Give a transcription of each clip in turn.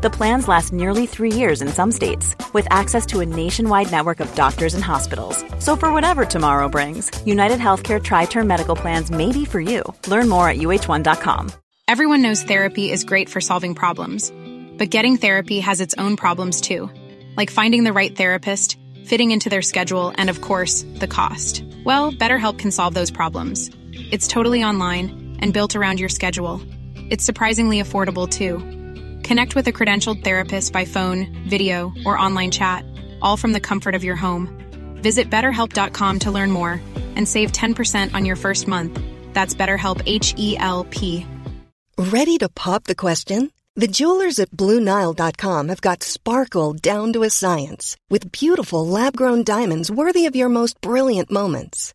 The plans last nearly three years in some states, with access to a nationwide network of doctors and hospitals. So for whatever tomorrow brings, United Healthcare Tri-Term Medical Plans may be for you. Learn more at uh1.com. Everyone knows therapy is great for solving problems, but getting therapy has its own problems too, like finding the right therapist, fitting into their schedule, and of course, the cost. Well, BetterHelp can solve those problems. It's totally online and built around your schedule. It's surprisingly affordable too. Connect with a credentialed therapist by phone, video, or online chat, all from the comfort of your home. Visit betterhelp.com to learn more and save 10% on your first month. That's BetterHelp H E L P. Ready to pop the question? The jewelers at BlueNile.com have got sparkle down to a science with beautiful lab grown diamonds worthy of your most brilliant moments.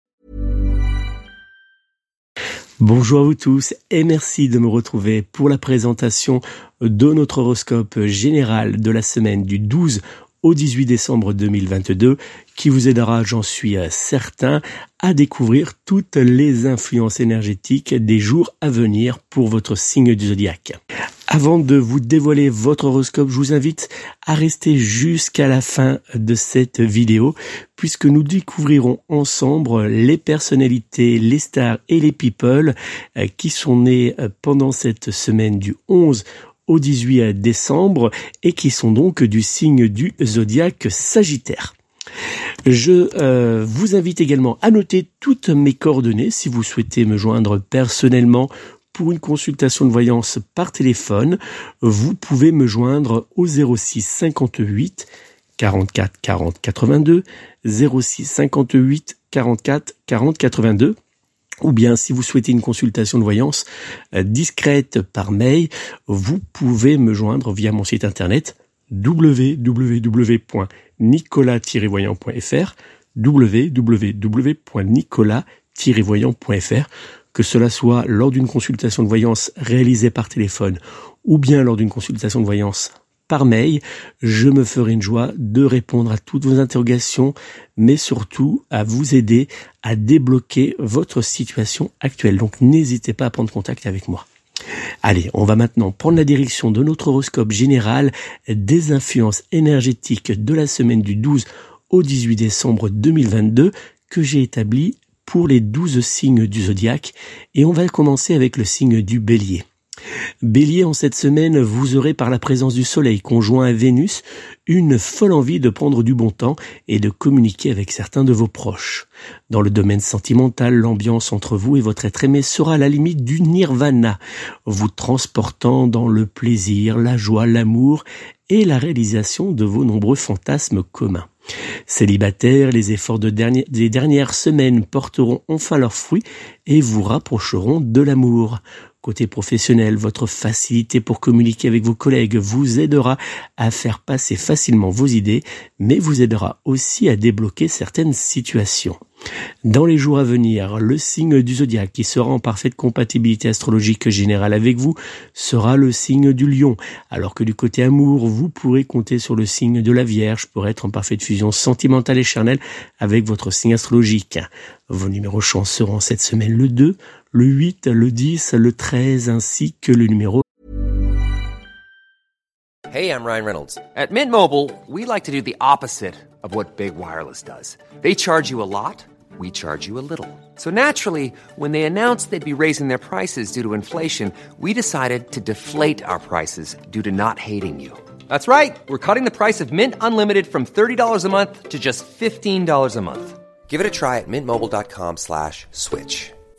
Bonjour à vous tous et merci de me retrouver pour la présentation de notre horoscope général de la semaine du 12 au 18 décembre 2022 qui vous aidera, j'en suis certain, à découvrir toutes les influences énergétiques des jours à venir pour votre signe du zodiaque. Avant de vous dévoiler votre horoscope, je vous invite à rester jusqu'à la fin de cette vidéo puisque nous découvrirons ensemble les personnalités, les stars et les people euh, qui sont nés euh, pendant cette semaine du 11 au 18 décembre et qui sont donc du signe du zodiaque Sagittaire. Je euh, vous invite également à noter toutes mes coordonnées si vous souhaitez me joindre personnellement pour une consultation de voyance par téléphone, vous pouvez me joindre au 06 58 44 40 82, 06 58 44 40 82 ou bien si vous souhaitez une consultation de voyance euh, discrète par mail, vous pouvez me joindre via mon site internet www.nicolas-voyant.fr www.nicolas-voyant.fr que cela soit lors d'une consultation de voyance réalisée par téléphone ou bien lors d'une consultation de voyance par mail, je me ferai une joie de répondre à toutes vos interrogations, mais surtout à vous aider à débloquer votre situation actuelle. Donc n'hésitez pas à prendre contact avec moi. Allez, on va maintenant prendre la direction de notre horoscope général des influences énergétiques de la semaine du 12 au 18 décembre 2022 que j'ai établi pour les douze signes du zodiaque et on va commencer avec le signe du bélier. Bélier, en cette semaine, vous aurez par la présence du Soleil conjoint à Vénus une folle envie de prendre du bon temps et de communiquer avec certains de vos proches. Dans le domaine sentimental, l'ambiance entre vous et votre être aimé sera la limite du nirvana, vous transportant dans le plaisir, la joie, l'amour et la réalisation de vos nombreux fantasmes communs. Célibataires, les efforts de des dernières semaines porteront enfin leurs fruits et vous rapprocheront de l'amour. Côté professionnel, votre facilité pour communiquer avec vos collègues vous aidera à faire passer facilement vos idées, mais vous aidera aussi à débloquer certaines situations. Dans les jours à venir, le signe du zodiaque qui sera en parfaite compatibilité astrologique générale avec vous sera le signe du lion, alors que du côté amour, vous pourrez compter sur le signe de la Vierge pour être en parfaite fusion sentimentale et charnelle avec votre signe astrologique. Vos numéros chance seront cette semaine le 2, le 8, le 10, le 13 ainsi que le numéro Hey, I'm Ryan Reynolds. At Mint Mobile, we like to do the opposite of what Big Wireless does. They charge you a lot, we charge you a little. So naturally, when they announced they'd be raising their prices due to inflation, we decided to deflate our prices due to not hating you. That's right. We're cutting the price of Mint Unlimited from $30 a month to just $15 a month. Give it a try at mintmobile.com slash switch.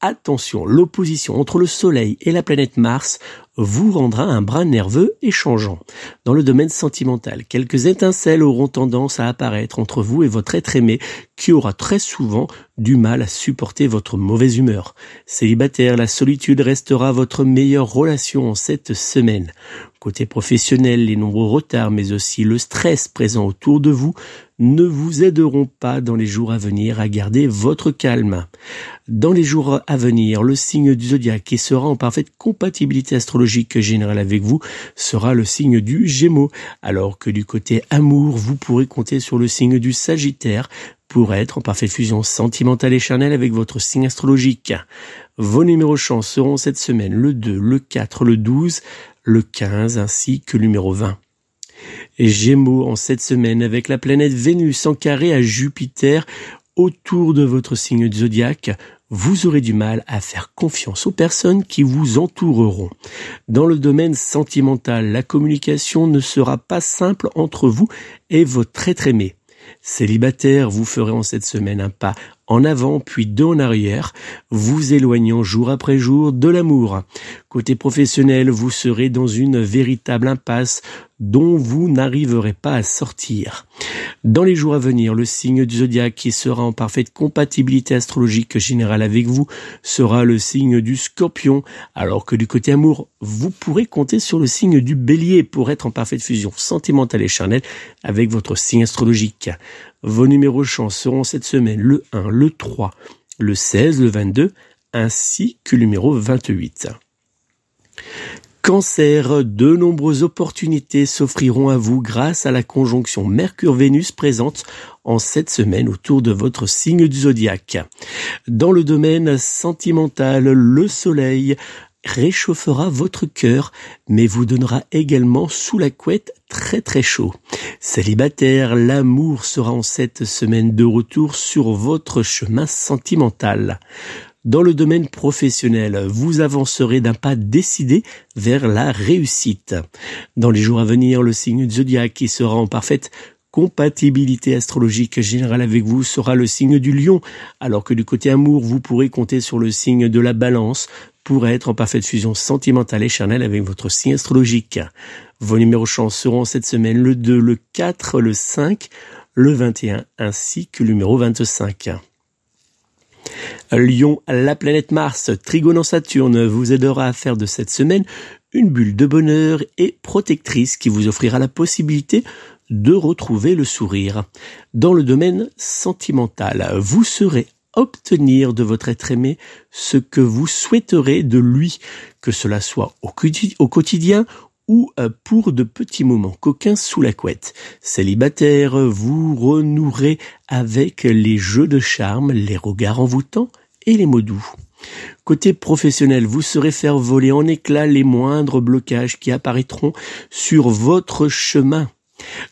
attention, l'opposition entre le Soleil et la planète Mars vous rendra un brin nerveux et changeant. Dans le domaine sentimental, quelques étincelles auront tendance à apparaître entre vous et votre être aimé qui aura très souvent du mal à supporter votre mauvaise humeur. Célibataire, la solitude restera votre meilleure relation en cette semaine. Côté professionnel, les nombreux retards mais aussi le stress présent autour de vous ne vous aideront pas dans les jours à venir à garder votre calme. Dans les jours à venir, le signe du zodiaque qui sera en parfaite compatibilité astrologique générale avec vous sera le signe du Gémeaux, alors que du côté amour, vous pourrez compter sur le signe du Sagittaire pour être en parfaite fusion sentimentale et charnelle avec votre signe astrologique. Vos numéros chance seront cette semaine le 2, le 4, le 12, le 15 ainsi que le numéro 20. Et Gémeaux en cette semaine avec la planète Vénus en carré à Jupiter autour de votre signe zodiaque, vous aurez du mal à faire confiance aux personnes qui vous entoureront. Dans le domaine sentimental, la communication ne sera pas simple entre vous et votre être aimé. Célibataire, vous ferez en cette semaine un pas en avant puis deux en arrière, vous éloignant jour après jour de l'amour. Côté professionnel, vous serez dans une véritable impasse dont vous n'arriverez pas à sortir. Dans les jours à venir, le signe du zodiaque qui sera en parfaite compatibilité astrologique générale avec vous sera le signe du scorpion, alors que du côté amour, vous pourrez compter sur le signe du bélier pour être en parfaite fusion sentimentale et charnelle avec votre signe astrologique. Vos numéros chance seront cette semaine le 1, le 3, le 16, le 22, ainsi que le numéro 28. Cancer, de nombreuses opportunités s'offriront à vous grâce à la conjonction Mercure-Vénus présente en cette semaine autour de votre signe du zodiaque. Dans le domaine sentimental, le soleil réchauffera votre cœur, mais vous donnera également sous la couette très très chaud. Célibataire, l'amour sera en cette semaine de retour sur votre chemin sentimental. Dans le domaine professionnel, vous avancerez d'un pas décidé vers la réussite. Dans les jours à venir, le signe zodiaque qui sera en parfaite compatibilité astrologique générale avec vous sera le signe du lion, alors que du côté amour, vous pourrez compter sur le signe de la balance pour être en parfaite fusion sentimentale et charnelle avec votre signe astrologique. Vos numéros chance seront cette semaine le 2, le 4, le 5, le 21 ainsi que le numéro 25. Lion, la planète Mars, trigone en Saturne, vous aidera à faire de cette semaine une bulle de bonheur et protectrice qui vous offrira la possibilité de retrouver le sourire. Dans le domaine sentimental, vous serez obtenir de votre être aimé ce que vous souhaiterez de lui, que cela soit au quotidien ou pour de petits moments coquins sous la couette. Célibataire, vous renouerez avec les jeux de charme, les regards envoûtants et les mots doux. Côté professionnel, vous saurez faire voler en éclats les moindres blocages qui apparaîtront sur votre chemin.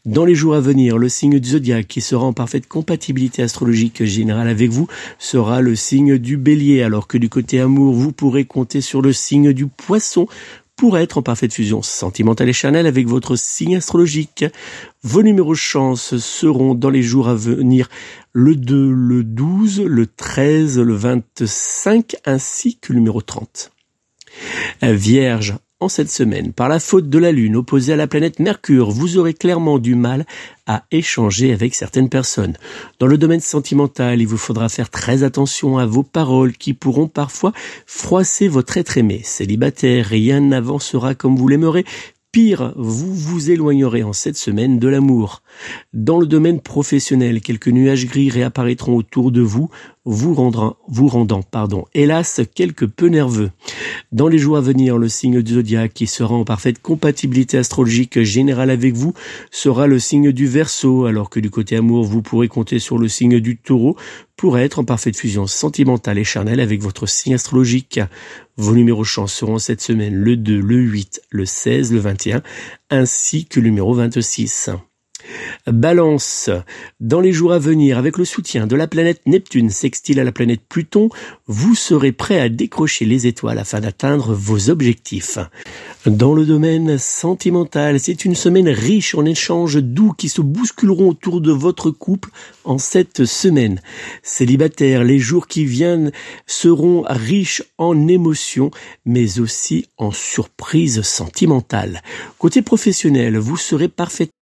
Dans les jours à venir, le signe du zodiaque qui sera en parfaite compatibilité astrologique générale avec vous sera le signe du bélier, alors que du côté amour, vous pourrez compter sur le signe du poisson pour être en parfaite fusion sentimentale et charnelle avec votre signe astrologique. Vos numéros chance seront dans les jours à venir le 2, le 12, le 13, le 25 ainsi que le numéro 30. Vierge, cette semaine, par la faute de la Lune opposée à la planète Mercure, vous aurez clairement du mal à échanger avec certaines personnes. Dans le domaine sentimental, il vous faudra faire très attention à vos paroles qui pourront parfois froisser votre être aimé. Célibataire, rien n'avancera comme vous l'aimerez, Pire, vous vous éloignerez en cette semaine de l'amour. Dans le domaine professionnel, quelques nuages gris réapparaîtront autour de vous, vous, rendant, pardon, hélas, quelque peu nerveux. Dans les jours à venir, le signe du zodiaque qui sera en parfaite compatibilité astrologique générale avec vous sera le signe du Verseau, alors que du côté amour, vous pourrez compter sur le signe du Taureau pour être en parfaite fusion sentimentale et charnelle avec votre signe astrologique. Vos numéros chance seront cette semaine le 2, le 8, le 16, le 21, ainsi que le numéro 26. Balance. Dans les jours à venir, avec le soutien de la planète Neptune sextile à la planète Pluton, vous serez prêt à décrocher les étoiles afin d'atteindre vos objectifs. Dans le domaine sentimental, c'est une semaine riche en échanges doux qui se bousculeront autour de votre couple en cette semaine. Célibataires, les jours qui viennent seront riches en émotions, mais aussi en surprises sentimentales. Côté professionnel, vous serez parfaitement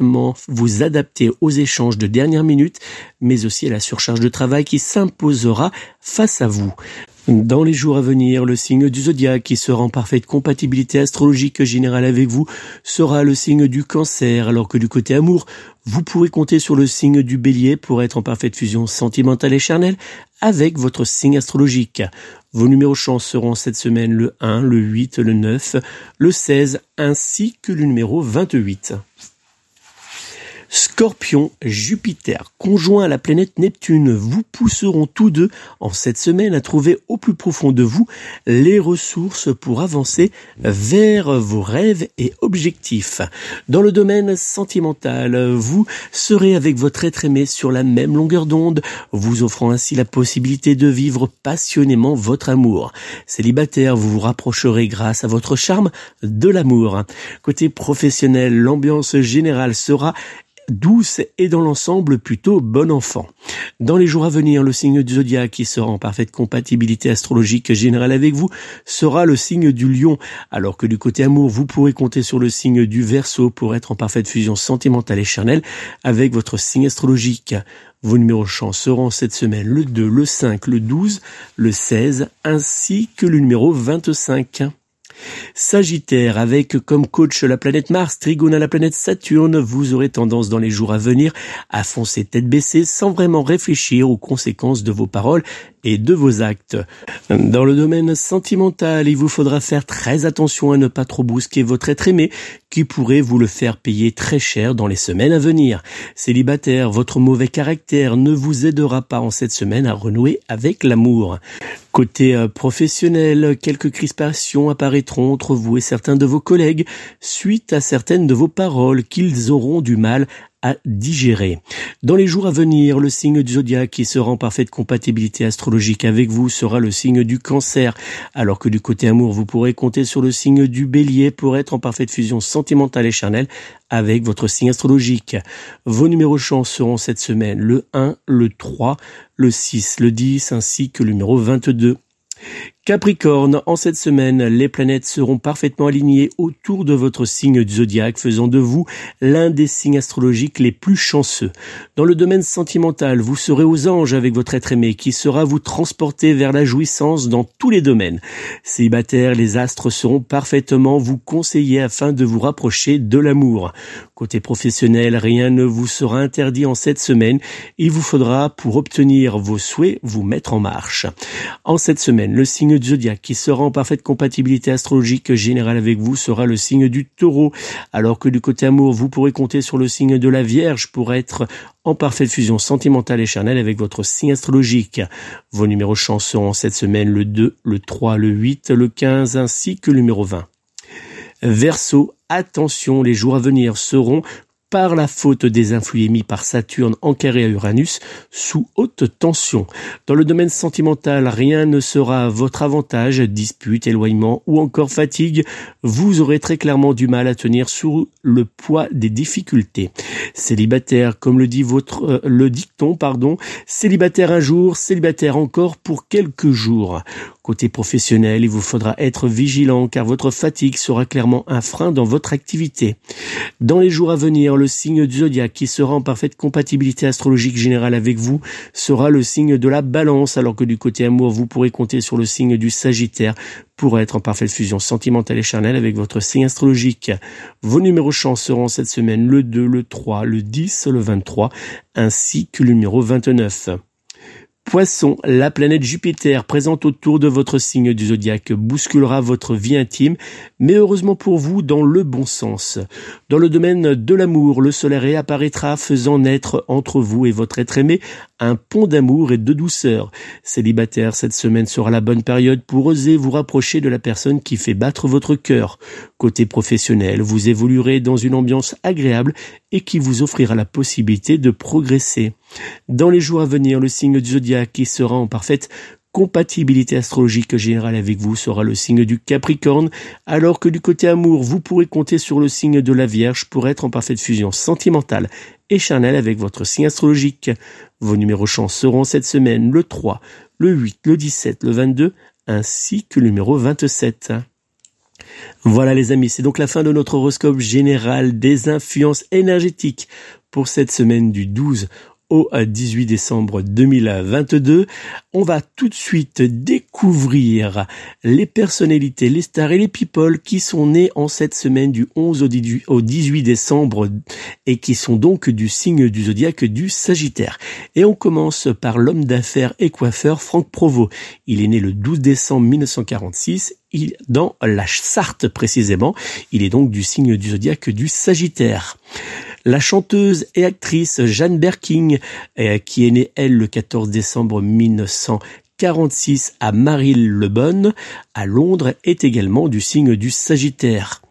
Vous adapter aux échanges de dernière minute, mais aussi à la surcharge de travail qui s'imposera face à vous. Dans les jours à venir, le signe du zodiaque qui sera en parfaite compatibilité astrologique générale avec vous sera le signe du cancer, alors que du côté amour, vous pourrez compter sur le signe du bélier pour être en parfaite fusion sentimentale et charnelle avec votre signe astrologique. Vos numéros chance seront cette semaine le 1, le 8, le 9, le 16 ainsi que le numéro 28. Scorpion, Jupiter, conjoint à la planète Neptune, vous pousseront tous deux en cette semaine à trouver au plus profond de vous les ressources pour avancer vers vos rêves et objectifs. Dans le domaine sentimental, vous serez avec votre être aimé sur la même longueur d'onde, vous offrant ainsi la possibilité de vivre passionnément votre amour. Célibataire, vous vous rapprocherez grâce à votre charme de l'amour. Côté professionnel, l'ambiance générale sera douce et dans l'ensemble plutôt bon enfant. Dans les jours à venir, le signe du zodiaque qui sera en parfaite compatibilité astrologique générale avec vous sera le signe du lion, alors que du côté amour, vous pourrez compter sur le signe du verso pour être en parfaite fusion sentimentale et charnelle avec votre signe astrologique. Vos numéros chance seront cette semaine le 2, le 5, le 12, le 16 ainsi que le numéro 25. Sagittaire, avec comme coach la planète Mars, Trigone à la planète Saturne, vous aurez tendance dans les jours à venir à foncer tête baissée sans vraiment réfléchir aux conséquences de vos paroles et de vos actes. Dans le domaine sentimental, il vous faudra faire très attention à ne pas trop brusquer votre être aimé qui pourrait vous le faire payer très cher dans les semaines à venir. Célibataire, votre mauvais caractère ne vous aidera pas en cette semaine à renouer avec l'amour. Côté euh, professionnel, quelques crispations apparaîtront entre vous et certains de vos collègues suite à certaines de vos paroles qu'ils auront du mal à digérer. Dans les jours à venir, le signe du zodiaque qui sera en parfaite compatibilité astrologique avec vous sera le signe du cancer, alors que du côté amour, vous pourrez compter sur le signe du bélier pour être en parfaite fusion sentimentale et charnelle avec votre signe astrologique. Vos numéros chance seront cette semaine le 1, le 3, le 6, le 10 ainsi que le numéro 22. Capricorne, en cette semaine, les planètes seront parfaitement alignées autour de votre signe du zodiaque, faisant de vous l'un des signes astrologiques les plus chanceux. Dans le domaine sentimental, vous serez aux anges avec votre être aimé, qui sera vous transporter vers la jouissance dans tous les domaines. Célibataire, les astres seront parfaitement vous conseiller afin de vous rapprocher de l'amour. Côté professionnel, rien ne vous sera interdit en cette semaine. Il vous faudra, pour obtenir vos souhaits, vous mettre en marche. En cette semaine, le signe du zodiaque qui sera en parfaite compatibilité astrologique générale avec vous sera le signe du taureau, alors que du côté amour, vous pourrez compter sur le signe de la Vierge pour être en parfaite fusion sentimentale et charnelle avec votre signe astrologique. Vos numéros chance seront cette semaine le 2, le 3, le 8, le 15 ainsi que le numéro 20. Verseau, attention, les jours à venir seront par la faute des influx émis par Saturne en carré à Uranus sous haute tension. Dans le domaine sentimental, rien ne sera à votre avantage, dispute, éloignement ou encore fatigue, vous aurez très clairement du mal à tenir sous le poids des difficultés. Célibataire, comme le dit votre euh, le dicton, pardon, célibataire un jour, célibataire encore pour quelques jours. Côté professionnel, il vous faudra être vigilant car votre fatigue sera clairement un frein dans votre activité. Dans les jours à venir, le signe du zodiaque qui sera en parfaite compatibilité astrologique générale avec vous sera le signe de la balance alors que du côté amour, vous pourrez compter sur le signe du sagittaire pour être en parfaite fusion sentimentale et charnelle avec votre signe astrologique. Vos numéros chance seront cette semaine le 2, le 3, le 10, le 23 ainsi que le numéro 29. Poisson, la planète Jupiter présente autour de votre signe du zodiaque bousculera votre vie intime, mais heureusement pour vous dans le bon sens. Dans le domaine de l'amour, le soleil réapparaîtra faisant naître entre vous et votre être aimé un pont d'amour et de douceur. Célibataire, cette semaine sera la bonne période pour oser vous rapprocher de la personne qui fait battre votre cœur. Côté professionnel, vous évoluerez dans une ambiance agréable et qui vous offrira la possibilité de progresser. Dans les jours à venir, le signe du zodiaque qui sera en parfaite compatibilité astrologique générale avec vous sera le signe du Capricorne, alors que du côté amour, vous pourrez compter sur le signe de la Vierge pour être en parfaite fusion sentimentale et charnelle avec votre signe astrologique. Vos numéros chance seront cette semaine le 3, le 8, le 17, le 22, ainsi que le numéro 27. Voilà les amis, c'est donc la fin de notre horoscope général des influences énergétiques pour cette semaine du 12 au 18 décembre 2022. On va tout de suite découvrir les personnalités, les stars et les people qui sont nés en cette semaine du 11 au 18 décembre et qui sont donc du signe du zodiaque du Sagittaire. Et on commence par l'homme d'affaires et coiffeur Franck Provost. Il est né le 12 décembre 1946 il, dans la Sarthe précisément. Il est donc du signe du zodiaque du Sagittaire. La chanteuse et actrice Jeanne Berking, euh, qui est née elle le 14 décembre 1946 à Marille-le-Bonne, à Londres, est également du signe du Sagittaire.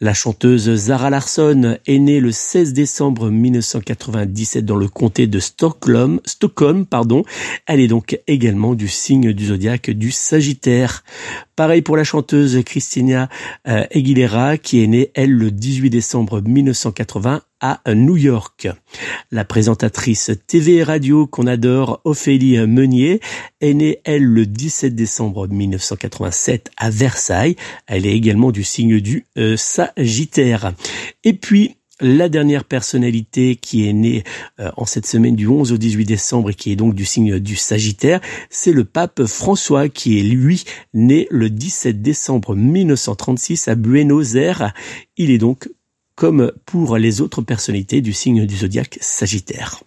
La chanteuse Zara Larsson est née le 16 décembre 1997 dans le comté de Stockholm. Elle est donc également du signe du zodiaque du Sagittaire. Pareil pour la chanteuse Christina euh, Aguilera qui est née elle le 18 décembre 1980 à New York. La présentatrice TV et radio qu'on adore, Ophélie Meunier, est née, elle, le 17 décembre 1987 à Versailles. Elle est également du signe du euh, Sagittaire. Et puis, la dernière personnalité qui est née euh, en cette semaine du 11 au 18 décembre et qui est donc du signe du Sagittaire, c'est le pape François qui est lui né le 17 décembre 1936 à Buenos Aires. Il est donc comme pour les autres personnalités du signe du zodiaque Sagittaire.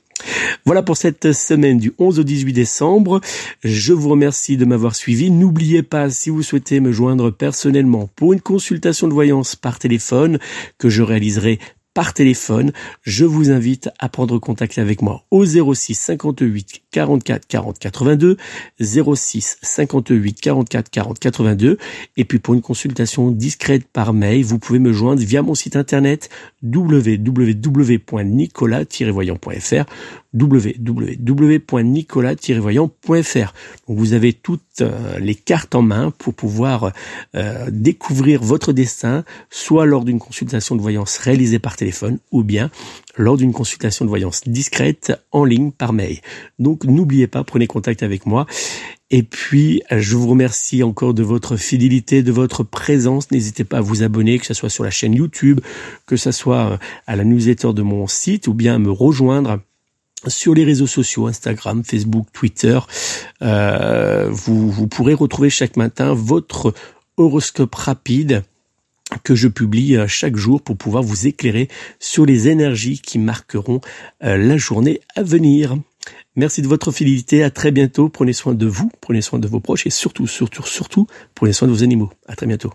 Voilà pour cette semaine du 11 au 18 décembre. Je vous remercie de m'avoir suivi. N'oubliez pas, si vous souhaitez me joindre personnellement pour une consultation de voyance par téléphone que je réaliserai par téléphone, je vous invite à prendre contact avec moi au 06 58 44 40 82, 06 58 44 40 82, et puis pour une consultation discrète par mail, vous pouvez me joindre via mon site internet www.nicolas-voyant.fr www.nicolas-voyant.fr. Vous avez toutes euh, les cartes en main pour pouvoir euh, découvrir votre destin, soit lors d'une consultation de voyance réalisée par téléphone, ou bien lors d'une consultation de voyance discrète en ligne par mail. Donc n'oubliez pas, prenez contact avec moi Et puis, je vous remercie encore de votre fidélité, de votre présence. N'hésitez pas à vous abonner, que ce soit sur la chaîne YouTube, que ce soit à la newsletter de mon site ou bien à me rejoindre sur les réseaux sociaux, Instagram, Facebook, Twitter. Euh, vous, vous pourrez retrouver chaque matin votre horoscope rapide que je publie euh, chaque jour pour pouvoir vous éclairer sur les énergies qui marqueront euh, la journée à venir. Merci de votre fidélité. À très bientôt. Prenez soin de vous, prenez soin de vos proches et surtout, surtout, surtout, prenez soin de vos animaux. À très bientôt.